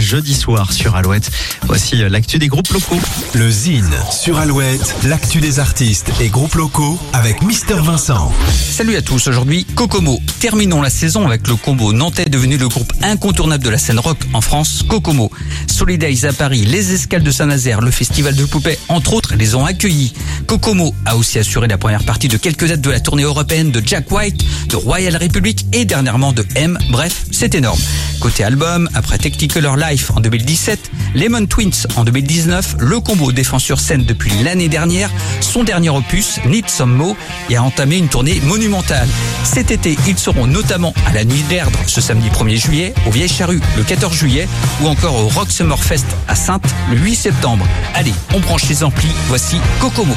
jeudi soir sur Alouette. Voici l'actu des groupes locaux. Le Zine sur Alouette, l'actu des artistes et groupes locaux avec Mister Vincent. Salut à tous, aujourd'hui Kokomo. Terminons la saison avec le combo nantais devenu le groupe incontournable de la scène rock en France, Kokomo. Solidays à Paris, les escales de Saint-Nazaire, le festival de poupées, entre autres, les ont accueillis. Kokomo a aussi assuré la première partie de quelques dates de la tournée européenne de Jack White, de Royal Republic et dernièrement de M. Bref, c'est énorme. Côté album, après Technicolor Life en 2017, Lemon Twins en 2019, le combo défend sur scène depuis l'année dernière son dernier opus, Need Some Mo, et a entamé une tournée monumentale. Cet été, ils seront notamment à la Nuit d'Erdre ce samedi 1er juillet, au Vieille Charrue le 14 juillet, ou encore au Rock Summer Fest à Sainte le 8 septembre. Allez, on branche les amplis, voici Kokomo.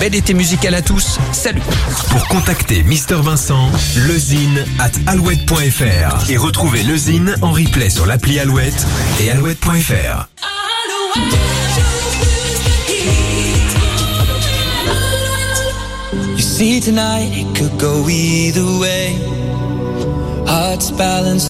Bel été musical à tous, salut Pour contacter Mister Vincent, lezine at alouette.fr et retrouver lezine en replay sur l'appli Alouette et alouette.fr. You see tonight it could go either way. Hearts balanced.